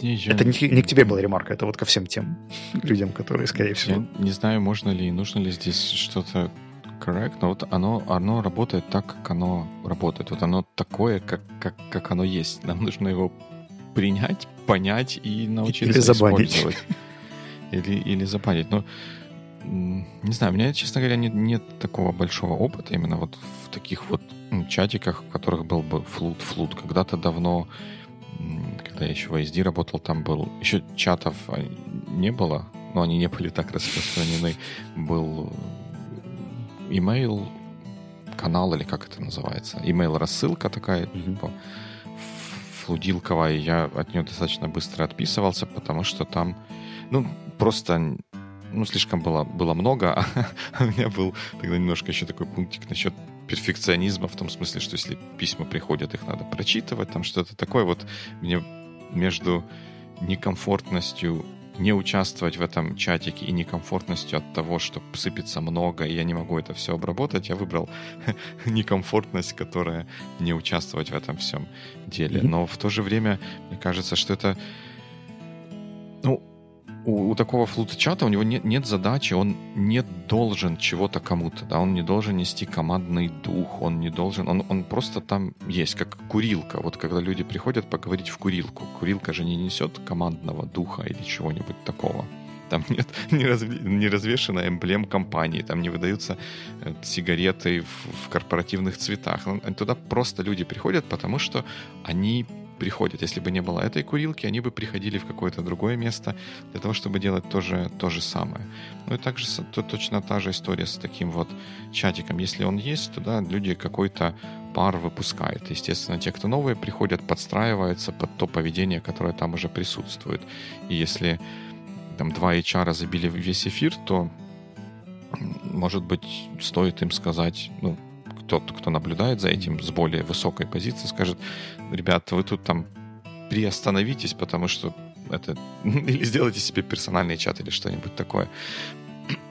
Я... Это не, не к тебе была ремарка, это вот ко всем тем людям, которые, скорее всего... Я не знаю, можно ли, нужно ли здесь что-то correct, но вот оно, оно работает так, как оно работает. Вот оно такое, как, как, как оно есть. Нам нужно его принять, понять и научиться или использовать. Или, или забанить. Но не знаю, у меня, честно говоря, нет, нет такого большого опыта именно вот в таких вот чатиках, в которых был бы флут, флут. Когда-то давно, когда я еще в ISD работал, там был... Еще чатов а, не было, но они не были так распространены. Был email канал, или как это называется, email рассылка такая, mm-hmm. типа, флудилковая, я от нее достаточно быстро отписывался, потому что там, ну, просто ну, слишком было, было много, а у меня был тогда немножко еще такой пунктик насчет перфекционизма, в том смысле, что если письма приходят, их надо прочитывать, там что-то такое. Вот мне между некомфортностью не участвовать в этом чатике и некомфортностью от того, что сыпется много, и я не могу это все обработать, я выбрал некомфортность, которая не участвовать в этом всем деле. Но в то же время, мне кажется, что это ну, у, у такого флут-чата у него нет, нет задачи, он не должен чего-то кому-то, да, он не должен нести командный дух, он не должен, он, он просто там есть, как курилка. Вот когда люди приходят поговорить в курилку, курилка же не несет командного духа или чего-нибудь такого. Там нет не, раз, не развешена эмблем компании, там не выдаются э, сигареты в, в корпоративных цветах. Туда просто люди приходят, потому что они приходят. Если бы не было этой курилки, они бы приходили в какое-то другое место для того, чтобы делать то же, то же самое. Ну и также то, точно та же история с таким вот чатиком. Если он есть, то да, люди какой-то пар выпускают. Естественно, те, кто новые приходят, подстраиваются под то поведение, которое там уже присутствует. И если там два HR забили весь эфир, то может быть, стоит им сказать, ну, тот, кто наблюдает за этим с более высокой позиции, скажет, ребята, вы тут там приостановитесь, потому что это... Или сделайте себе персональный чат или что-нибудь такое.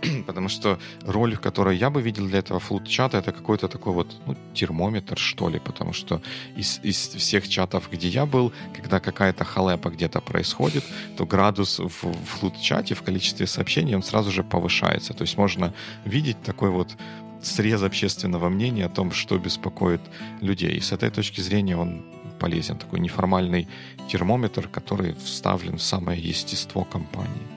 Потому что роль, которую я бы видел для этого флут-чата, это какой-то такой вот ну, термометр, что ли. Потому что из, из всех чатов, где я был, когда какая-то халепа где-то происходит, то градус в, в флут-чате, в количестве сообщений, он сразу же повышается. То есть можно видеть такой вот срез общественного мнения о том, что беспокоит людей. И с этой точки зрения он полезен. Такой неформальный термометр, который вставлен в самое естество компании.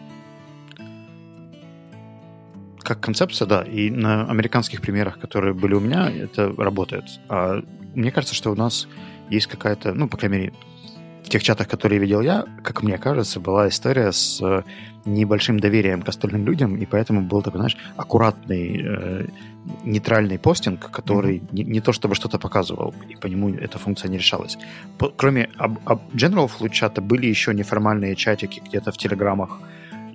Как концепция, да. И на американских примерах, которые были у меня, это работает. А мне кажется, что у нас есть какая-то, ну, по крайней мере, в тех чатах, которые видел я, как мне кажется, была история с э, небольшим доверием к остальным людям, и поэтому был такой, знаешь, аккуратный, э, нейтральный постинг, который mm-hmm. не, не то чтобы что-то показывал, и по нему эта функция не решалась. По, кроме об, об General Flow чата были еще неформальные чатики где-то в телеграммах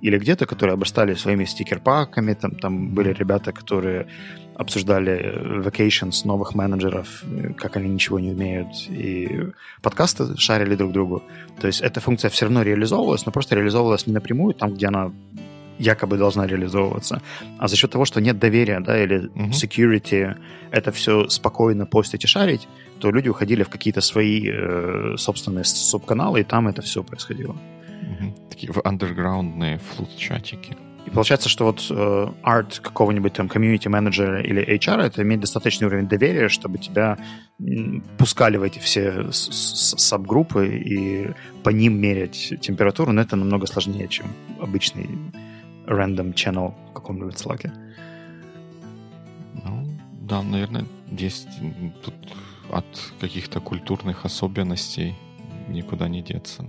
или где-то, которые обрастали своими стикер-паками, там, там были ребята, которые обсуждали э, vacations новых менеджеров, э, как они ничего не умеют, и подкасты шарили друг другу. То есть эта функция все равно реализовывалась, но просто реализовывалась не напрямую, там, где она якобы должна реализовываться. А за счет того, что нет доверия, да, или угу. security, это все спокойно постить и шарить, то люди уходили в какие-то свои э, собственные субканалы, и там это все происходило. Угу. Такие в андерграундные флут-чатики. И получается, что вот э, арт какого-нибудь там комьюнити менеджера или HR это имеет достаточный уровень доверия, чтобы тебя пускали в эти все сабгруппы и по ним мерять температуру, но это намного сложнее, чем обычный random channel в каком-нибудь Slack. Ну, да, наверное, есть тут от каких-то культурных особенностей никуда не деться.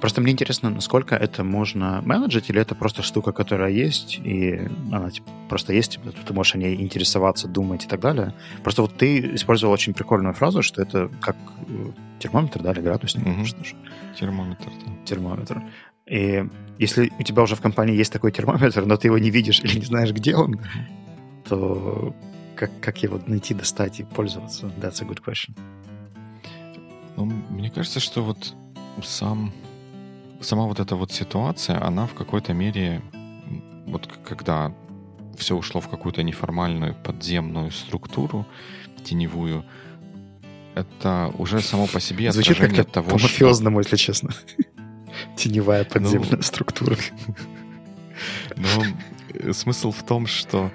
Просто мне интересно, насколько это можно менеджить, или это просто штука, которая есть, и она типа, просто есть, типа, ты можешь о ней интересоваться, думать и так далее. Просто вот ты использовал очень прикольную фразу, что это как э, термометр, да, или градусник. Угу. Что ж. Термометр, да. Термометр. И если у тебя уже в компании есть такой термометр, но ты его не видишь или не знаешь, где он, то как, как его найти, достать и пользоваться? That's a good question. Ну, мне кажется, что вот сам, сама вот эта вот ситуация, она в какой-то мере, вот когда все ушло в какую-то неформальную подземную структуру, теневую, это уже само по себе Звучит как-то того, по-мафиозному, что... если честно. Теневая ну, подземная ну, структура. Но смысл в том, что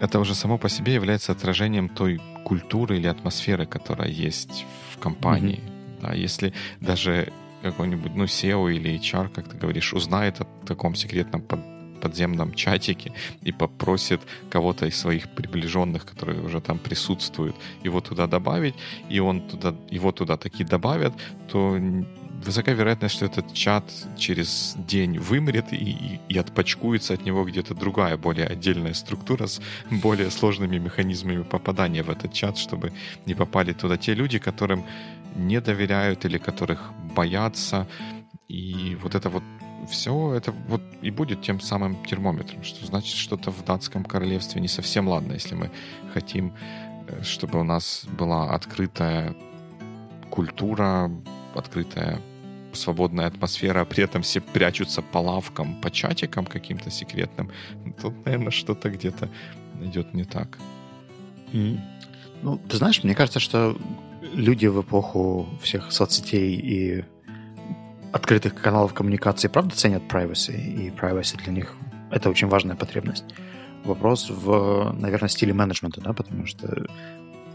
это уже само по себе является отражением той культуры или атмосферы, которая есть в компании. Mm-hmm. Да, если даже какой-нибудь, ну, SEO или HR, как ты говоришь, узнает о таком секретном под, подземном чатике и попросит кого-то из своих приближенных, которые уже там присутствуют, его туда добавить, и он туда, его туда таки добавят, то высока вероятность, что этот чат через день вымрет и, и, и отпочкуется от него где-то другая, более отдельная структура с более сложными механизмами попадания в этот чат, чтобы не попали туда те люди, которым не доверяют или которых боятся. И вот это вот все это вот и будет тем самым термометром, что значит что-то в датском королевстве не совсем ладно, если мы хотим, э, чтобы у нас была открытая культура, открытая свободная атмосфера, при этом все прячутся по лавкам, по чатикам каким-то секретным. Тут, наверное, что-то где-то идет не так. Mm. Ну, ты знаешь, мне кажется, что люди в эпоху всех соцсетей и открытых каналов коммуникации правда ценят privacy, и privacy для них это очень важная потребность. Вопрос в, наверное, стиле менеджмента, да, потому что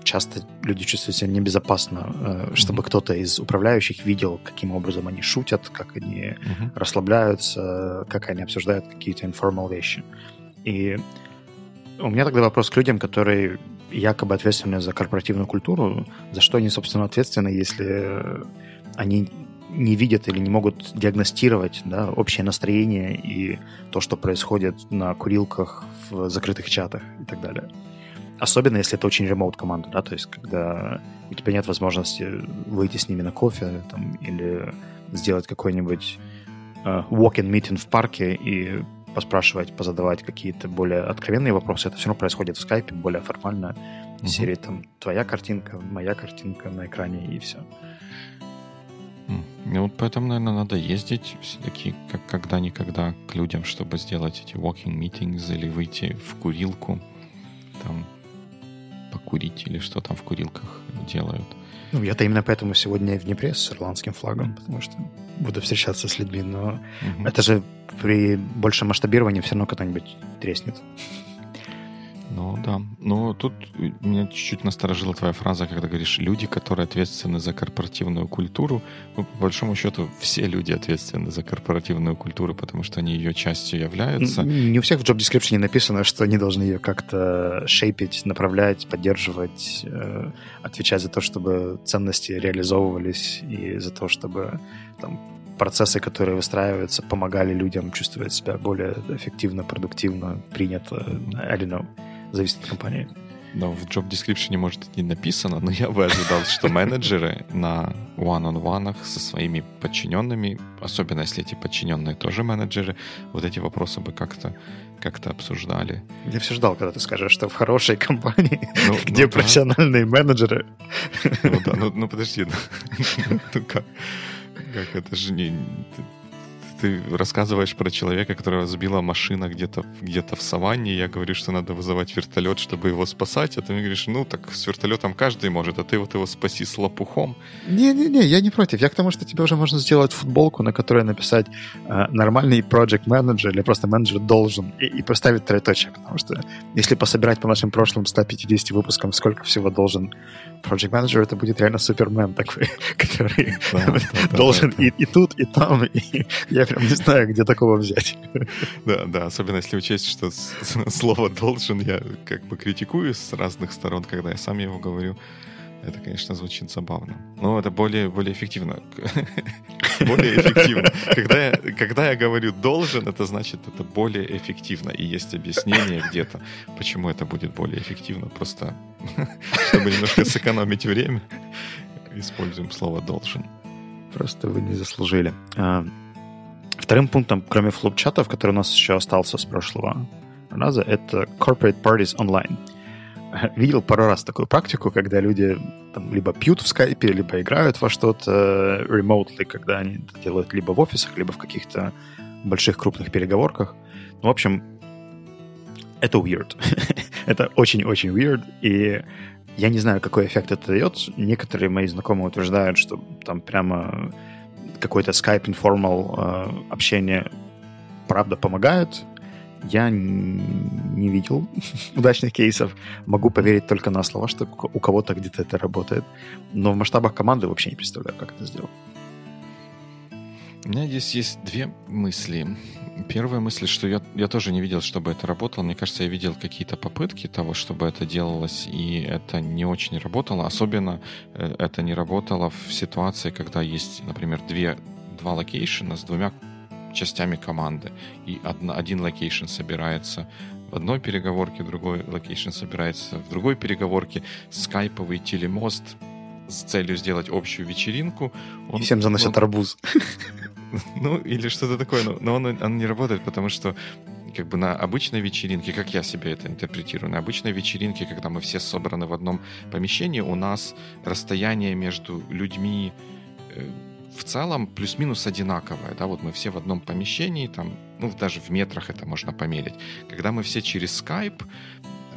часто люди чувствуют себя небезопасно, э, чтобы mm-hmm. кто-то из управляющих видел, каким образом они шутят, как они mm-hmm. расслабляются, как они обсуждают какие-то informal вещи. И у меня тогда вопрос к людям, которые якобы ответственны за корпоративную культуру, за что они, собственно, ответственны, если они не видят или не могут диагностировать да, общее настроение и то, что происходит на курилках в закрытых чатах и так далее. Особенно, если это очень ремоут команда, да, то есть когда у тебя нет возможности выйти с ними на кофе там, или сделать какой-нибудь uh, walk-in meeting в парке и поспрашивать, позадавать какие-то более откровенные вопросы. Это все равно происходит в скайпе, более формально. В серии там твоя картинка, моя картинка на экране и все. Ну, вот поэтому, наверное, надо ездить все-таки как когда-никогда к людям, чтобы сделать эти walking meetings или выйти в курилку, там покурить или что там в курилках делают. Ну, я-то именно поэтому сегодня в Днепре с ирландским флагом, потому что буду встречаться с людьми, но угу. это же при большем масштабировании все равно когда-нибудь треснет. Ну да. Но тут меня чуть-чуть насторожила твоя фраза, когда говоришь «люди, которые ответственны за корпоративную культуру». Ну, по большому счету, все люди ответственны за корпоративную культуру, потому что они ее частью являются. Не у всех в job description написано, что они должны ее как-то шейпить, направлять, поддерживать, э, отвечать за то, чтобы ценности реализовывались и за то, чтобы там, процессы, которые выстраиваются, помогали людям чувствовать себя более эффективно, продуктивно, принято. I don't know зависит от компании. Но в job description может не написано, но я бы ожидал, что менеджеры на one-on-one со своими подчиненными, особенно если эти подчиненные тоже менеджеры, вот эти вопросы бы как-то как-то обсуждали. Я все ждал, когда ты скажешь, что в хорошей компании, ну, где ну, профессиональные да. менеджеры. Ну да, ну, ну подожди, ну, как, как это же не ты рассказываешь про человека, которого сбила машина где-то где в саванне, я говорю, что надо вызывать вертолет, чтобы его спасать, а ты мне говоришь, ну так с вертолетом каждый может, а ты вот его спаси с лопухом. Не-не-не, я не против. Я к тому, что тебе уже можно сделать футболку, на которой написать э, нормальный project менеджер или просто менеджер должен и, и поставить троеточие, потому что если пособирать по нашим прошлым 150 выпускам, сколько всего должен project менеджер, это будет реально супермен такой, который да, да, должен да, и, и тут, и там, и я прям не знаю, где такого взять. Да, да, особенно если учесть, что слово «должен» я как бы критикую с разных сторон, когда я сам его говорю. Это, конечно, звучит забавно. Но это более, более эффективно. более эффективно. Когда я, когда я говорю «должен», это значит, это более эффективно. И есть объяснение где-то, почему это будет более эффективно. Просто, чтобы немножко сэкономить время, используем слово «должен». Просто вы не заслужили. А, вторым пунктом, кроме флоп-чатов, который у нас еще остался с прошлого раза, это corporate parties online — видел пару раз такую практику, когда люди там, либо пьют в скайпе, либо играют во что-то remotely, когда они это делают либо в офисах, либо в каких-то больших крупных переговорках. Ну, в общем, это weird. это очень-очень weird, и я не знаю, какой эффект это дает. Некоторые мои знакомые утверждают, что там прямо какой-то Skype informal э, общение правда помогает, я не видел удачных кейсов. Могу поверить только на слова, что у кого-то где-то это работает. Но в масштабах команды вообще не представляю, как это сделать. У меня здесь есть две мысли. Первая мысль, что я, я тоже не видел, чтобы это работало. Мне кажется, я видел какие-то попытки того, чтобы это делалось, и это не очень работало. Особенно э, это не работало в ситуации, когда есть, например, две, два локейшена с двумя частями команды. И одна, один location собирается в одной переговорке, другой location собирается в другой переговорке. Скайповый телемост с целью сделать общую вечеринку. Он, и всем заносят он, арбуз. Ну, или что-то такое. Но, он, он не работает, потому что как бы на обычной вечеринке, как я себе это интерпретирую, на обычной вечеринке, когда мы все собраны в одном помещении, у нас расстояние между людьми э, в целом плюс-минус одинаковая. Да? Вот мы все в одном помещении, там, ну, даже в метрах это можно померить. Когда мы все через Skype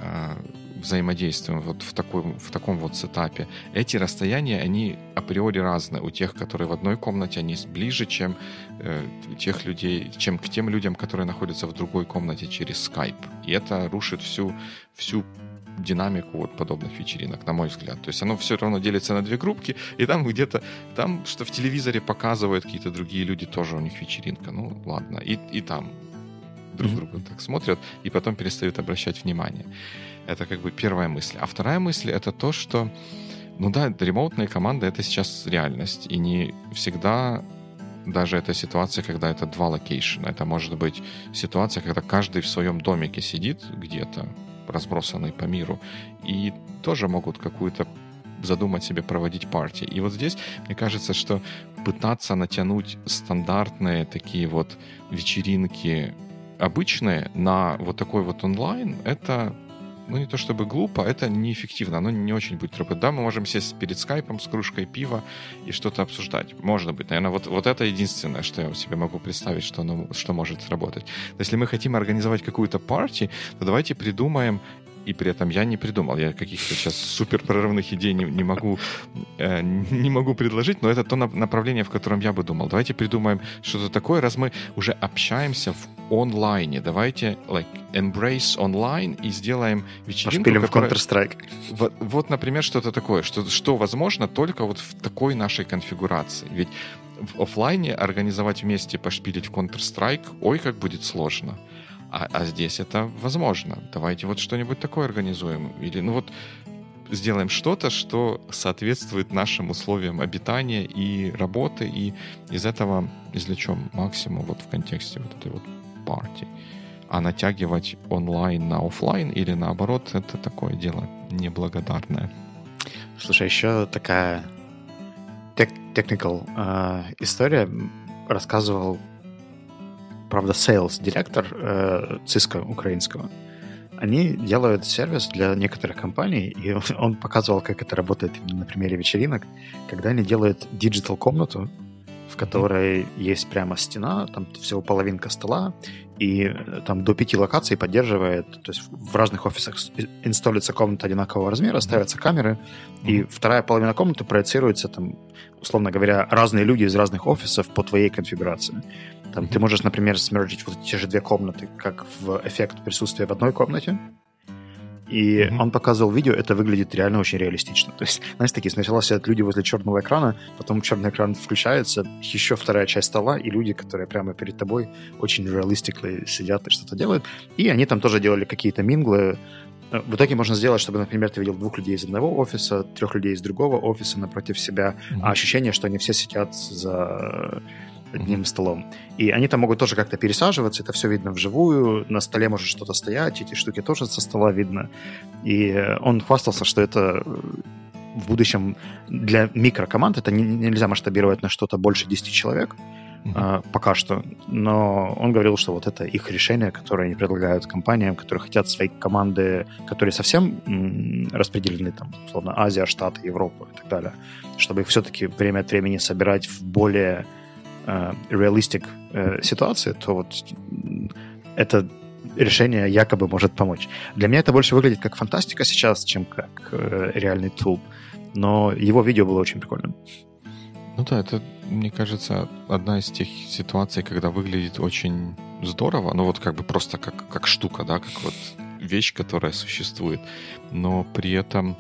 э, взаимодействуем вот в, такой, в таком вот сетапе, эти расстояния, они априори разные. У тех, которые в одной комнате, они ближе, чем э, тех людей, чем к тем людям, которые находятся в другой комнате через Skype. И это рушит всю, всю динамику вот подобных вечеринок, на мой взгляд. То есть оно все равно делится на две группки, и там где-то, там, что в телевизоре показывают какие-то другие люди, тоже у них вечеринка. Ну, ладно. И, и там друг друга так смотрят, и потом перестают обращать внимание. Это как бы первая мысль. А вторая мысль — это то, что, ну да, ремоутные команды — это сейчас реальность, и не всегда даже эта ситуация, когда это два локейшена. Это может быть ситуация, когда каждый в своем домике сидит где-то, разбросанные по миру, и тоже могут какую-то задумать себе проводить party. И вот здесь, мне кажется, что пытаться натянуть стандартные такие вот вечеринки обычные на вот такой вот онлайн, это ну, не то чтобы глупо, это неэффективно, оно не очень будет работать. Да, мы можем сесть перед скайпом с кружкой пива и что-то обсуждать. Может быть. Наверное, вот, вот это единственное, что я себе могу представить, что, оно, что может сработать. Если мы хотим организовать какую-то партию, то давайте придумаем и при этом я не придумал. Я каких-то сейчас супер прорывных идей не, не, могу, э, не могу предложить, но это то направление, в котором я бы думал. Давайте придумаем что-то такое, раз мы уже общаемся в онлайне. Давайте like, embrace онлайн и сделаем вечеринку. Пошпилим которая... в Counter-Strike. Вот, вот, например, что-то такое, что, что возможно только вот в такой нашей конфигурации. Ведь в офлайне организовать вместе, пошпилить в Counter-Strike, ой, как будет сложно. А, а здесь это возможно. Давайте вот что-нибудь такое организуем. Или, ну вот, сделаем что-то, что соответствует нашим условиям обитания и работы, и из этого извлечем максимум вот в контексте вот этой вот партии. А натягивать онлайн на офлайн или наоборот, это такое дело неблагодарное. Слушай, еще такая technical э, история. Рассказывал правда, sales директор э, Cisco украинского, они делают сервис для некоторых компаний, и он показывал, как это работает на примере вечеринок, когда они делают digital комнату, в которой есть прямо стена, там всего половинка стола, и э, там до пяти локаций поддерживает, то есть в разных офисах инсталируется комната одинакового размера, ставятся камеры, и вторая половина комнаты проецируется, там, условно говоря, разные люди из разных офисов по твоей конфигурации. Там ты можешь, например, смерджить вот те же две комнаты, как в эффект присутствия в одной комнате, и mm-hmm. он показывал видео, это выглядит реально очень реалистично. То есть, знаешь, такие сначала сидят люди возле черного экрана, потом черный экран включается, еще вторая часть стола, и люди, которые прямо перед тобой очень реалистично сидят и что-то делают. И они там тоже делали какие-то минглы. В итоге можно сделать, чтобы, например, ты видел двух людей из одного офиса, трех людей из другого офиса напротив себя, mm-hmm. а ощущение, что они все сидят за одним столом. И они там могут тоже как-то пересаживаться, это все видно вживую, на столе может что-то стоять, эти штуки тоже со стола видно. И он хвастался, что это в будущем для микрокоманд это не, нельзя масштабировать на что-то больше 10 человек, mm-hmm. а, пока что. Но он говорил, что вот это их решение, которое они предлагают компаниям, которые хотят свои команды, которые совсем м, распределены, там, условно, Азия, Штаты, Европа и так далее, чтобы их все-таки время от времени собирать в более Э, реалистик э, ситуации, то вот это решение якобы может помочь. Для меня это больше выглядит как фантастика сейчас, чем как э, реальный тул. Но его видео было очень прикольным. Ну да, это, мне кажется, одна из тех ситуаций, когда выглядит очень здорово, ну вот как бы просто как, как штука, да, как вот вещь, которая существует, но при этом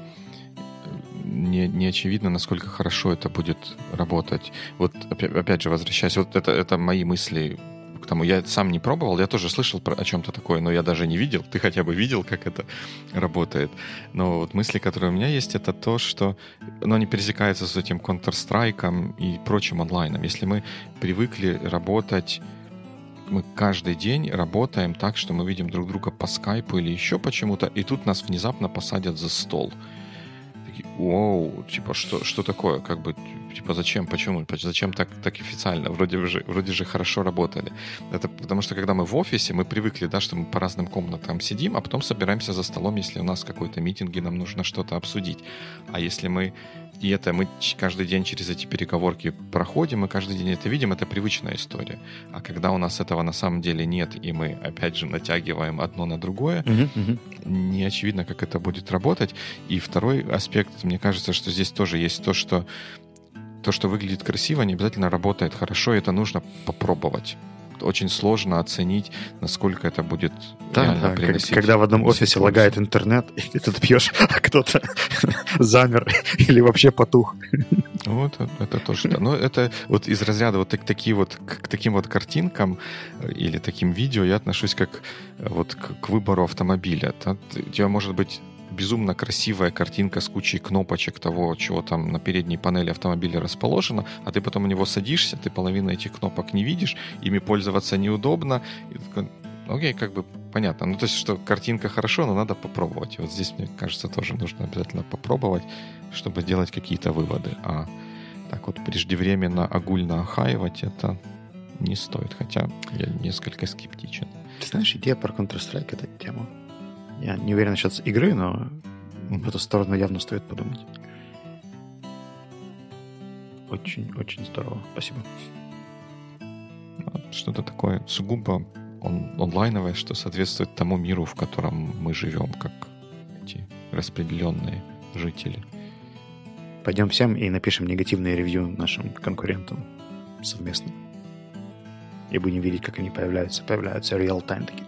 не, не очевидно, насколько хорошо это будет работать. Вот опять, же, возвращаясь, вот это, это мои мысли к тому. Я сам не пробовал, я тоже слышал про, о чем-то такое, но я даже не видел. Ты хотя бы видел, как это работает. Но вот мысли, которые у меня есть, это то, что оно не пересекается с этим Counter-Strike и прочим онлайном. Если мы привыкли работать мы каждый день работаем так, что мы видим друг друга по скайпу или еще почему-то, и тут нас внезапно посадят за стол вау, типа, что, что такое? Как бы, типа, зачем, почему, зачем так, так официально? Вроде же, вроде же хорошо работали. Это потому что, когда мы в офисе, мы привыкли, да, что мы по разным комнатам сидим, а потом собираемся за столом, если у нас какой-то митинг, и нам нужно что-то обсудить. А если мы и это мы каждый день через эти переговорки проходим, и каждый день это видим, это привычная история. А когда у нас этого на самом деле нет, и мы опять же натягиваем одно на другое, uh-huh, uh-huh. не очевидно, как это будет работать. И второй аспект, мне кажется, что здесь тоже есть то, что то, что выглядит красиво, не обязательно работает хорошо, и это нужно попробовать очень сложно оценить, насколько это будет да, реально да, приносить. Когда в одном офисе лагает интернет, и ты тут пьешь, а кто-то замер или вообще потух. Вот, это тоже. Да. Но это вот из разряда вот так, такие вот к таким вот картинкам э, или таким видео я отношусь как э, вот к, к выбору автомобиля. У тебя может быть безумно красивая картинка с кучей кнопочек того, чего там на передней панели автомобиля расположено, а ты потом у него садишься, ты половину этих кнопок не видишь, ими пользоваться неудобно. И такой, окей, как бы понятно. Ну, то есть, что картинка хорошо, но надо попробовать. Вот здесь, мне кажется, тоже нужно обязательно попробовать, чтобы делать какие-то выводы. А так вот преждевременно огульно охаивать это не стоит, хотя я несколько скептичен. Ты знаешь, идея про Counter-Strike — это тема. Я не уверен насчет игры, но в эту сторону явно стоит подумать. Очень-очень здорово. Спасибо. Что-то такое сугубо он, онлайновое, что соответствует тому миру, в котором мы живем, как эти распределенные жители. Пойдем всем и напишем негативные ревью нашим конкурентам совместно. И будем видеть, как они появляются. Появляются реал-тайм такие.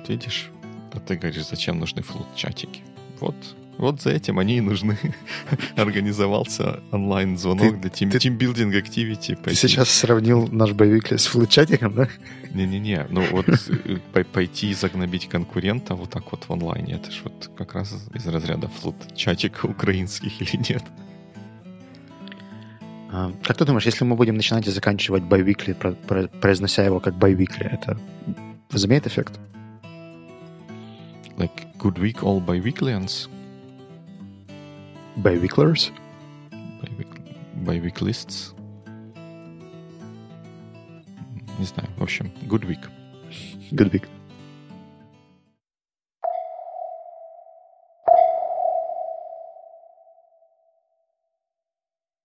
Вот видишь, а ты говоришь, зачем нужны флот-чатики? Вот, вот за этим они и нужны. Организовался онлайн-звонок для тим, тимбилдинг activity. Ты сейчас сравнил наш боевик с флот-чатиком, да? Не-не-не, ну вот э, пойти загнобить конкурента вот так вот в онлайне, это же вот как раз из разряда флот-чатика украинских или нет. А, как ты думаешь, если мы будем начинать и заканчивать байвикли, произнося его как байвикли, это возымеет эффект? like Good Week all biweeklians. Biweeklers? Biweeklists? Не знаю. В общем, Good Week. Good Week.